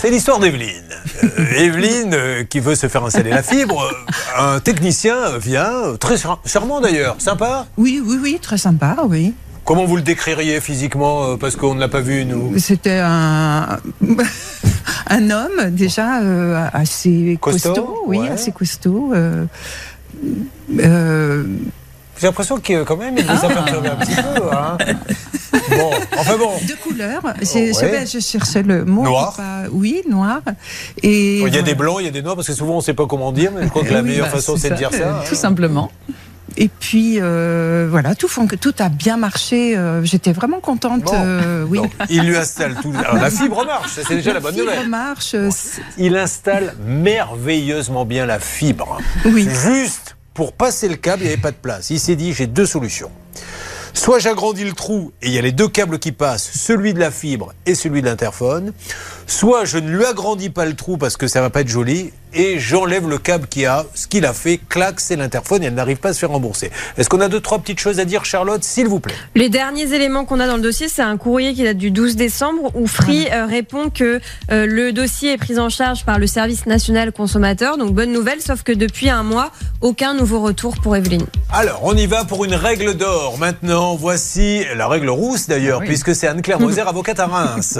C'est l'histoire d'Evelyne. Euh, Evelyne, euh, qui veut se faire installer la fibre, euh, un technicien vient, très char- charmant d'ailleurs, sympa. Oui, oui, oui, très sympa, oui. Comment vous le décririez physiquement Parce qu'on ne l'a pas vu, nous. C'était un, un homme déjà assez Costaud, costaud, oui, ouais. assez costaud. J'ai l'impression que quand même, il vous a perturbé un petit peu. Hein bon, enfin bon. de couleur. Oh, ouais. Je cherchais le mot. Noir. pas- oui, noir. Et Il y a voilà. des blancs, il y a des noirs, parce que souvent on ne sait pas comment dire, mais je crois que la Oui, meilleure bah, façon c'est de dire ça. hein. Tout simplement. Et puis euh, voilà, tout, a bien marché. euh, J'étais vraiment contente. Bon. euh, oui. Donc, il lui installe tout. Alors, la fibre marche, c'est déjà la bonne fibre nouvelle. marche. Il installe merveilleusement bien la fibre. Oui. Juste pour passer le câble, il n'y avait pas de place. Il s'est dit j'ai deux solutions. Soit j'agrandis le trou et il y a les deux câbles qui passent, celui de la fibre et celui de l'interphone. Soit je ne lui agrandis pas le trou parce que ça va pas être joli et j'enlève le câble qui a. Ce qu'il a fait, clac, c'est l'interphone et elle n'arrive pas à se faire rembourser. Est-ce qu'on a deux, trois petites choses à dire, Charlotte, s'il vous plaît? Les derniers éléments qu'on a dans le dossier, c'est un courrier qui date du 12 décembre où Free euh, répond que euh, le dossier est pris en charge par le service national consommateur. Donc bonne nouvelle, sauf que depuis un mois, aucun nouveau retour pour Evelyne. Alors, on y va pour une règle d'or. Maintenant, voici la règle rousse d'ailleurs, puisque c'est Anne-Claire Moser, avocate à Reims.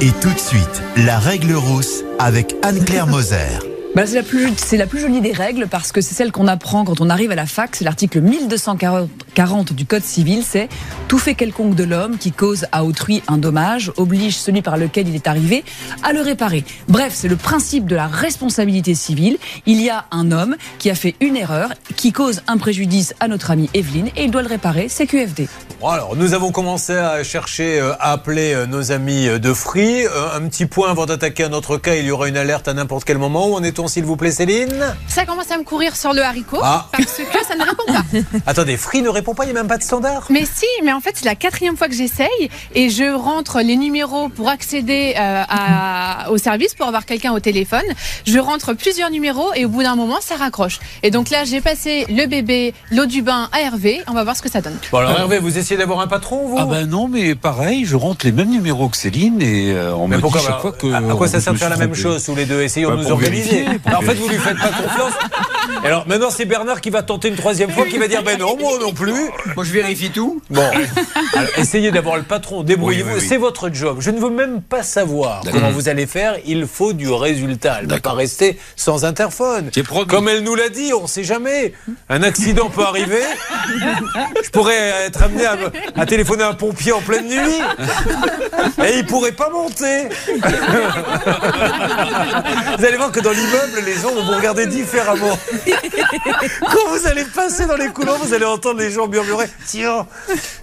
Et tout de suite, la règle rousse avec Anne-Claire Moser. Bah, c'est la plus, jolie des règles parce que c'est celle qu'on apprend quand on arrive à la fac. C'est l'article 1240 du Code civil. C'est tout fait quelconque de l'homme qui cause à autrui un dommage oblige celui par lequel il est arrivé à le réparer. Bref, c'est le principe de la responsabilité civile. Il y a un homme qui a fait une erreur, qui cause un préjudice à notre amie Evelyne et il doit le réparer. C'est QFD. Alors, nous avons commencé à chercher, euh, à appeler euh, nos amis euh, de Free. Un petit point avant d'attaquer un autre cas, il y aura une alerte à n'importe quel moment. Où en s'il vous plaît, Céline Ça commence à me courir sur le haricot Ah. parce que ça ne répond pas. Attendez, Free ne répond pas, il n'y a même pas de standard Mais si, mais en fait c'est la quatrième fois que j'essaye et je rentre les numéros pour accéder euh, à- au service, pour avoir quelqu'un au téléphone. Je rentre plusieurs numéros et au bout d'un moment ça raccroche. Et donc là j'ai passé le bébé, l'eau du bain à Hervé. On va voir ce que ça donne. Bon, alors Hervé, vous essayez d'avoir un patron, vous Ah ben non, mais pareil, je rentre les mêmes numéros que Céline et euh, on Mais me pourquoi dit chaque bah, fois que... à, à quoi ça sert de faire la même chose tous les deux Essayons Bah, de nous organiser. En fait, vous lui faites pas confiance. Alors maintenant, c'est Bernard qui va tenter une troisième fois, qui va dire ben non, moi non plus. Moi, je vérifie tout. Bon, alors, essayez d'avoir le patron, débrouillez-vous, Oui, oui, oui. c'est votre job. Je ne veux même pas savoir comment vous allez faire, il faut du résultat. Elle ne va pas rester sans interphone. Comme elle nous l'a dit, on ne sait jamais. Un accident peut arriver. Je pourrais être amené à, à téléphoner à un pompier en pleine nuit. Et il pourrait pas monter. Vous allez voir que dans l'immeuble, les gens vont vous regarder différemment. Quand vous allez passer dans les couloirs, vous allez entendre les gens murmurer Tiens,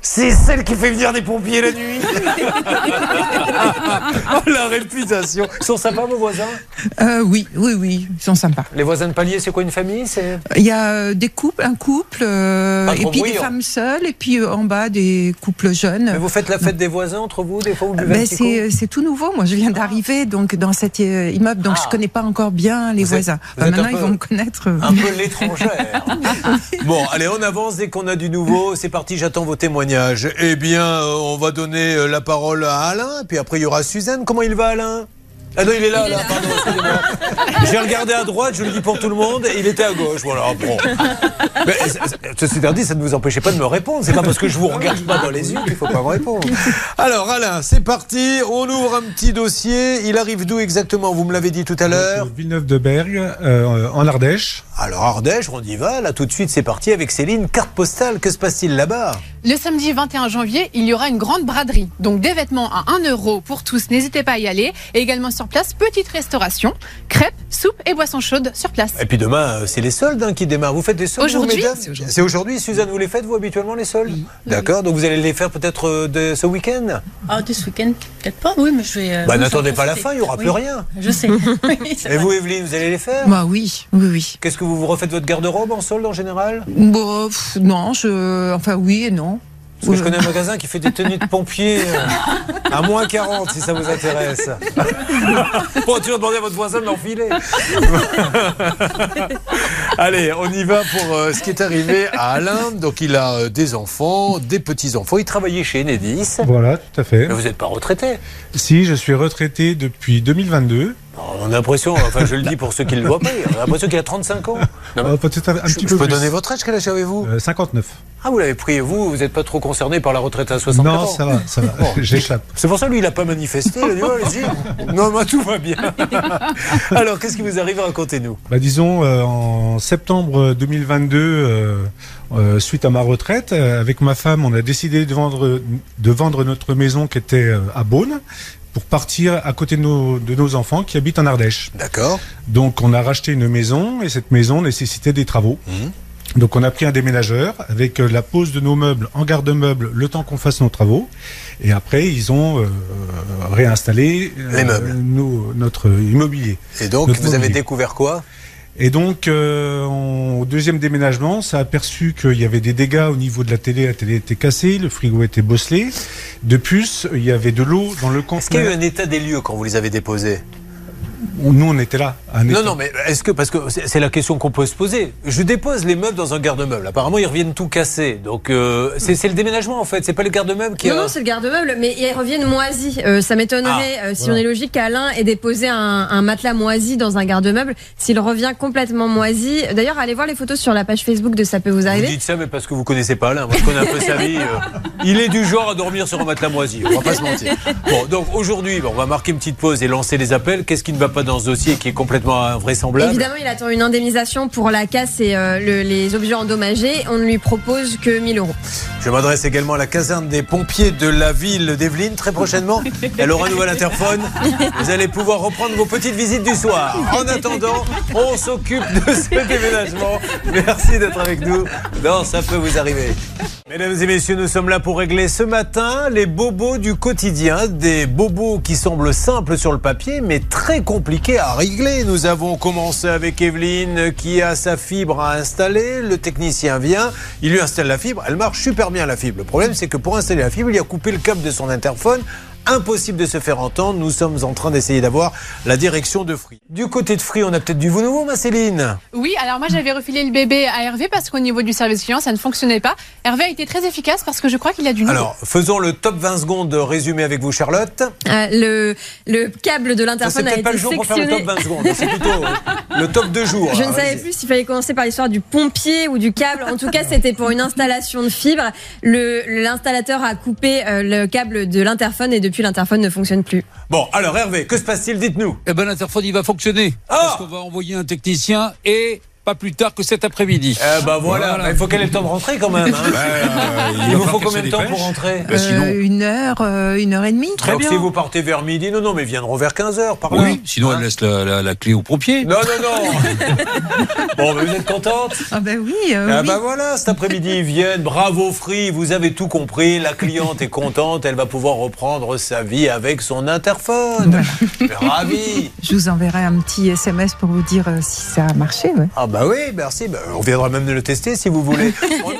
c'est celle qui fait venir des pompiers la nuit. oh, la réputation. Ils sont sympas, vos voisins? Euh, oui, oui, oui, ils sont sympas. Les voisins de palier, c'est quoi une famille? Il y a euh, des couples, un couple, euh, et puis des femmes seules, et puis euh, en bas des couples jeunes. Mais vous faites la fête des voisins entre vous, des fois vous Ben, c'est tout nouveau. Moi, je viens d'arriver donc dans cet immeuble, donc Ah. je connais pas encore bien les Vous voisins. Enfin, maintenant, ils vont me connaître. Un peu l'étrangère. Bon, allez, on avance dès qu'on a du nouveau. C'est parti, j'attends vos témoignages. Eh bien, euh, on va donner euh, la parole à Alain, puis après il y aura Suzanne. Comment il va, Alain? Ah non, il est là, là, pardon, excusez-moi. J'ai regardé à droite, je le dis pour tout le monde, et il était à gauche, voilà, bon. Mais, c- c- ceci étant dit, ça ne vous empêchez pas de me répondre. C'est pas parce que je vous regarde pas dans les yeux qu'il faut pas me répondre. Alors, Alain, c'est parti, on ouvre un petit dossier. Il arrive d'où exactement? Vous me l'avez dit tout à l'heure. Villeneuve de Bergue, euh, en Ardèche. Alors Ardèche, on y va, là tout de suite c'est parti avec Céline, carte postale, que se passe-t-il là-bas? Le samedi 21 janvier, il y aura une grande braderie. Donc des vêtements à 1 euro pour tous, n'hésitez pas à y aller. Et également sur place, petite restauration, crêpes, soupe et boissons chaudes sur place. Et puis demain, euh, c'est les soldes hein, qui démarrent. Vous faites des soldes Aujourd'hui, c'est aujourd'hui. C'est aujourd'hui, Suzanne, vous les faites vous habituellement les soldes D'accord, donc vous allez les faire peut-être euh, de ce week-end Ah, de ce week-end, peut-être pas. Oui, mais je vais. euh, Bah n'attendez pas la fin, il n'y aura Oui, plus rien. Je sais. Oui, Et vous, Evelyne, vous allez les faire Bah oui, oui, oui. Qu'est-ce que vous vous refaites votre garde-robe en solde en général? Bon, pff, non, je, enfin oui et non. Parce que je connais un magasin qui fait des tenues de pompiers euh, à moins 40 si ça vous intéresse. bon, tu vas demander à votre voisin de l'enfiler. Allez, on y va pour euh, ce qui est arrivé à Alain. Donc il a euh, des enfants, des petits-enfants. Il travaillait chez Enedis. Voilà, tout à fait. Mais vous n'êtes pas retraité. Si, je suis retraité depuis 2022. On a l'impression, enfin je le dis pour ceux qui ne le voient pas, on a l'impression qu'il a 35 ans. Non, mais Euh, Peut-être un, je, petit je peu peux plus. donner votre âge, quel âge avez-vous Euh, 59. Ah, vous l'avez pris, vous, vous n'êtes pas trop concerné par la retraite à 64 ans Non, ça va, ça va. Bon. J'échappe. C'est pour ça lui, il n'a pas manifesté. Il a dit, oh, allez-y. Non, mais tout va bien. Alors, qu'est-ce qui vous arrive Racontez-nous. Bah, disons, euh, en septembre 2022, euh, euh, suite à ma retraite, euh, avec ma femme, on a décidé de vendre, de vendre notre maison qui était euh, à Beaune pour partir à côté de nos, de nos enfants qui habitent en Ardèche. D'accord. Donc on a racheté une maison et cette maison nécessitait des travaux. Mhm. Donc on a pris un déménageur avec euh, la pose de nos meubles en garde-meubles le temps qu'on fasse nos travaux. Et après ils ont euh, réinstallé euh, Les meubles. nos- notre immobilier. Et donc, Notre vous avez découvert quoi? Et donc, euh, on- au deuxième déménagement, ça a aperçu qu'il y avait des dégâts au niveau de la télé. La télé était cassée, le frigo était bosselé. De plus, il y avait de l'eau dans le Est-ce qu'il y a eu conteneur. un état des lieux quand vous les avez déposés? Nous, on était là. un Non, état- non, mais est-ce que, parce que c'est la question qu'on peut se poser. Je dépose les meubles dans un garde-meuble. Apparemment, ils reviennent tout cassés. Donc, euh, c'est le déménagement, en fait. C'est pas le garde-meuble qui Non, a... non, c'est le garde-meuble, mais ils reviennent moisis. Euh, ça m'étonnerait, euh, si voilà. on est logique, qu'Alain ait déposé un, un matelas moisi dans un garde-meuble. S'il revient complètement moisi. D'ailleurs, allez voir les photos sur la page Facebook de Ça peut vous Vous arriver. dites ça, mais parce que vous connaissez pas Alain. Moi, je connais un peu sa vie. euh, il est du genre à dormir sur un matelas moisi. On va pas se mentir. Bon, donc aujourd'hui, bon, on va marquer une petite pause et lancer les appels. Qu'est-ce qui ne va pas dans ce dossier qui est complètement invraisemblable Évidemment, il attend une indemnisation pour la casse et euh, le- les objets endommagés. On ne lui propose que 1000 euros. Je m'adresse également à la caserne des pompiers de la ville d'Evelyne très prochainement. Elle aura un nouvel interphone. Vous allez pouvoir reprendre vos petites visites du soir. En attendant, on s'occupe de ce déménagement. Merci d'être avec nous dans Ça peut vous arriver. Mesdames et messieurs, nous sommes là pour régler ce matin les bobos du quotidien. Des bobos qui semblent simples sur le papier, mais très compliqués à régler. Nous avons commencé avec Evelyne qui a sa fibre à installer. Le technicien vient, il lui installe la fibre. Elle marche super bien la fibre. Le problème, c'est que pour installer la fibre, il a coupé le câble de son interphone. Impossible de se faire entendre. Nous sommes en train d'essayer d'avoir la direction de Free. Du côté de Free, on a peut-être du nouveau, ma Céline. Oui, alors moi j'avais refilé le bébé à Hervé parce qu'au niveau du service client ça ne fonctionnait pas. Hervé a été très efficace parce que je crois qu'il a du nouveau. Alors, faisons le top 20 secondes résumé avec vous, Charlotte. Euh, le, le câble de l'interphone a été pas le jour pour faire le sectionné. top 20 secondes. C'est plutôt euh, le top de jour. Je ne savais plus s'il fallait commencer par l'histoire du pompier ou du câble. En tout cas, c'était pour une installation de fibre. Le- L'installateur a coupé euh, le câble de l'interphone et depuis l'interphone ne fonctionne plus. Bon, alors Hervé, que se passe-t-il? Dites-nous. Eh ben l'interphone il va fonctionner. Ah Parce qu'on va envoyer un technicien et pas plus tard que cet après-midi. Ben voilà, Voilà. Bah, il faut qu'elle ait le temps de rentrer quand même. hein. Euh, il vous faut combien de temps pour rentrer sinon, Euh, une heure, euh, une heure et demie. Très Donc bien. si vous partez vers midi, non, non, mais ils viendront vers 15h par là. oui, sinon elle laisse la, la- la clé au pompier. Non, non, non. bon, mais vous êtes contente? Ah ben oui, euh, Ah oui. bah voilà, cet après-midi ils viennent. Bravo Free, vous avez tout compris. La cliente est contente, elle va pouvoir reprendre sa vie avec son interphone. Ravi. Je vous enverrai un petit SMS pour vous dire euh, si ça a marché. Ouais. Ah bah oui, merci. Bah, on viendra même de le tester si vous voulez.